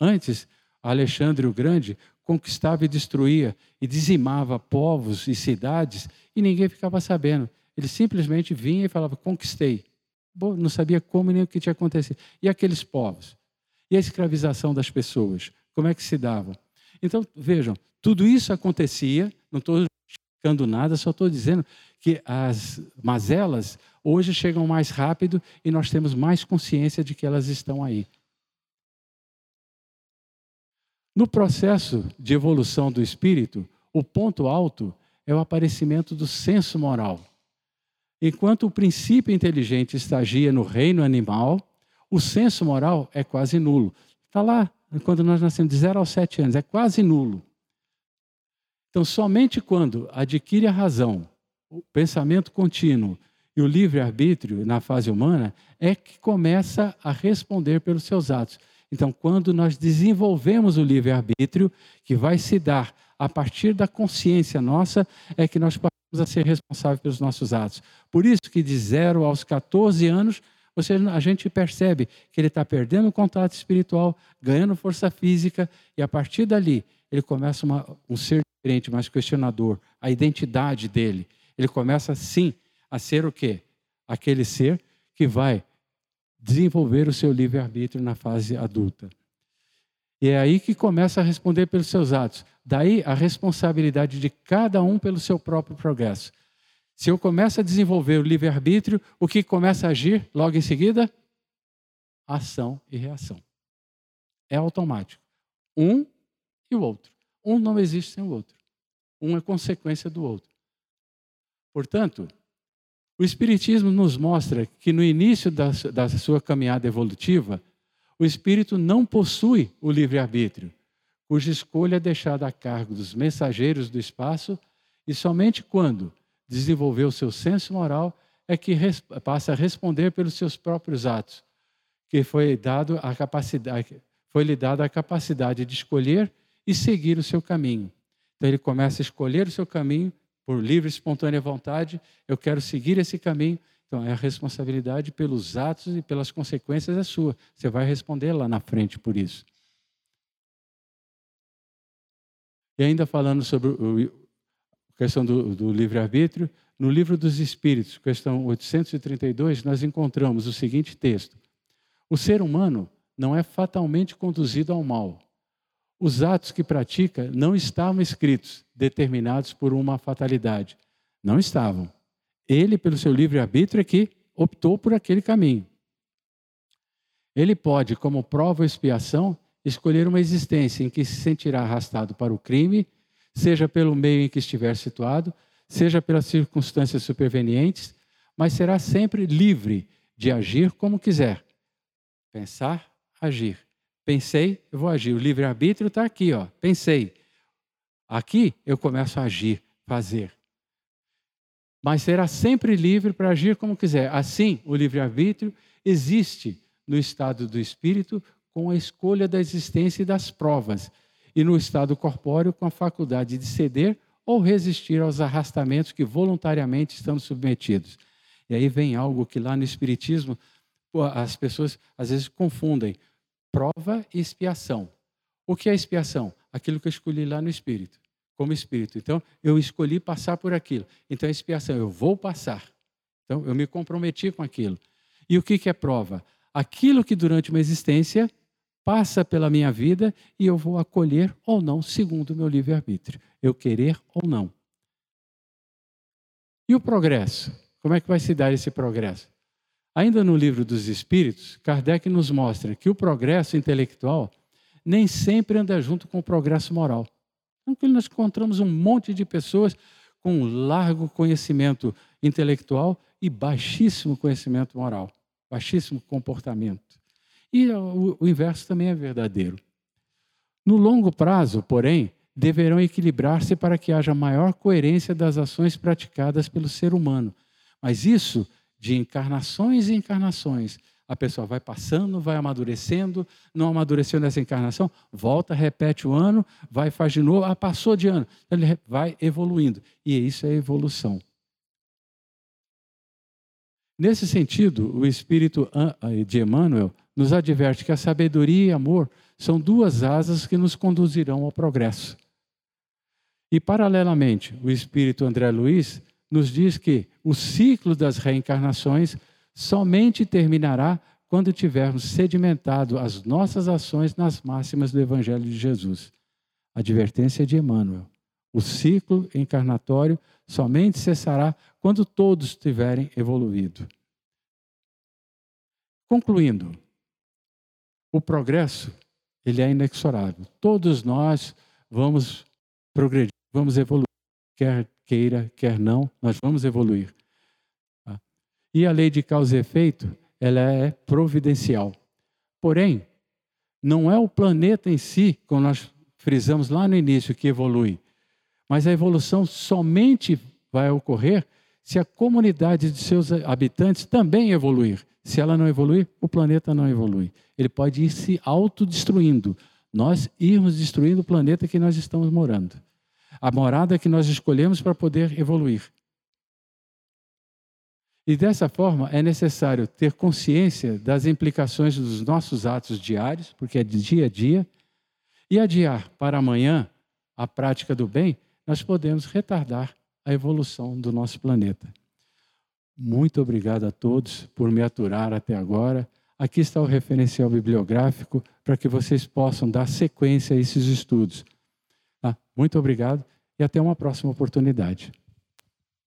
Antes, Alexandre o Grande conquistava e destruía e dizimava povos e cidades e ninguém ficava sabendo. Ele simplesmente vinha e falava: conquistei. Bom, não sabia como nem o que tinha acontecido. E aqueles povos? E a escravização das pessoas? Como é que se dava? Então, vejam, tudo isso acontecia, não estou justificando nada, só estou dizendo que as mazelas hoje chegam mais rápido e nós temos mais consciência de que elas estão aí. No processo de evolução do espírito, o ponto alto é o aparecimento do senso moral. Enquanto o princípio inteligente estagia no reino animal, o senso moral é quase nulo. Está lá, quando nós nascemos, de 0 aos 7 anos, é quase nulo. Então, somente quando adquire a razão, o pensamento contínuo e o livre-arbítrio na fase humana, é que começa a responder pelos seus atos. Então, quando nós desenvolvemos o livre-arbítrio, que vai se dar a partir da consciência nossa, é que nós passamos a ser responsáveis pelos nossos atos. Por isso que de 0 aos 14 anos, você, a gente percebe que ele está perdendo contato espiritual, ganhando força física, e a partir dali ele começa uma, um ser diferente, mais questionador, a identidade dele. Ele começa, sim, a ser o quê? Aquele ser que vai desenvolver o seu livre-arbítrio na fase adulta. E é aí que começa a responder pelos seus atos. Daí a responsabilidade de cada um pelo seu próprio progresso. Se eu começo a desenvolver o livre-arbítrio, o que começa a agir logo em seguida? Ação e reação. É automático. Um e o outro. Um não existe sem o outro. Um é consequência do outro. Portanto, o Espiritismo nos mostra que no início da, da sua caminhada evolutiva, o espírito não possui o livre-arbítrio, cuja escolha é deixada a cargo dos mensageiros do espaço, e somente quando desenvolveu seu senso moral é que passa a responder pelos seus próprios atos, que foi dado a capacidade, foi lhe dada a capacidade de escolher e seguir o seu caminho. Então ele começa a escolher o seu caminho por livre e espontânea vontade, eu quero seguir esse caminho. Então é a responsabilidade pelos atos e pelas consequências é sua. Você vai responder lá na frente por isso. E ainda falando sobre a questão do, do livre-arbítrio, no livro dos Espíritos, questão 832, nós encontramos o seguinte texto: O ser humano não é fatalmente conduzido ao mal, os atos que pratica não estavam escritos, determinados por uma fatalidade. Não estavam. Ele, pelo seu livre-arbítrio, é que optou por aquele caminho. Ele pode, como prova ou expiação, escolher uma existência em que se sentirá arrastado para o crime, seja pelo meio em que estiver situado, seja pelas circunstâncias supervenientes, mas será sempre livre de agir como quiser. Pensar, agir. Pensei, eu vou agir. O livre-arbítrio está aqui, ó. Pensei. Aqui eu começo a agir, fazer. Mas será sempre livre para agir como quiser. Assim, o livre-arbítrio existe no estado do espírito com a escolha da existência e das provas, e no estado corpóreo com a faculdade de ceder ou resistir aos arrastamentos que voluntariamente estamos submetidos. E aí vem algo que lá no Espiritismo as pessoas às vezes confundem prova e expiação. O que é expiação? Aquilo que eu escolhi lá no Espírito, como Espírito. Então, eu escolhi passar por aquilo. Então, é expiação, eu vou passar. Então, eu me comprometi com aquilo. E o que é prova? Aquilo que durante uma existência passa pela minha vida e eu vou acolher ou não, segundo o meu livre-arbítrio. Eu querer ou não. E o progresso? Como é que vai se dar esse progresso? Ainda no livro dos Espíritos, Kardec nos mostra que o progresso intelectual nem sempre anda junto com o progresso moral. Então, nós encontramos um monte de pessoas com um largo conhecimento intelectual e baixíssimo conhecimento moral, baixíssimo comportamento. E o, o inverso também é verdadeiro. No longo prazo, porém, deverão equilibrar-se para que haja maior coerência das ações praticadas pelo ser humano. Mas isso de encarnações e encarnações. A pessoa vai passando, vai amadurecendo, não amadureceu nessa encarnação, volta, repete o ano, vai faz de novo, ah, passou de ano. Ele vai evoluindo. E isso é evolução. Nesse sentido, o espírito de Emmanuel nos adverte que a sabedoria e amor são duas asas que nos conduzirão ao progresso. E, paralelamente, o espírito André Luiz nos diz que o ciclo das reencarnações somente terminará quando tivermos sedimentado as nossas ações nas máximas do Evangelho de Jesus. Advertência de Emmanuel. O ciclo encarnatório somente cessará quando todos tiverem evoluído. Concluindo, o progresso ele é inexorável. Todos nós vamos progredir, vamos evoluir, quer queira, quer não, nós vamos evoluir. Tá? E a lei de causa e efeito, ela é providencial. Porém, não é o planeta em si, como nós frisamos lá no início, que evolui, mas a evolução somente vai ocorrer se a comunidade de seus habitantes também evoluir. Se ela não evoluir, o planeta não evolui. Ele pode ir se autodestruindo. Nós irmos destruindo o planeta que nós estamos morando a morada que nós escolhemos para poder evoluir. E dessa forma é necessário ter consciência das implicações dos nossos atos diários, porque é de dia a dia, e adiar para amanhã a prática do bem, nós podemos retardar a evolução do nosso planeta. Muito obrigado a todos por me aturar até agora. Aqui está o referencial bibliográfico para que vocês possam dar sequência a esses estudos. Tá? Muito obrigado e até uma próxima oportunidade.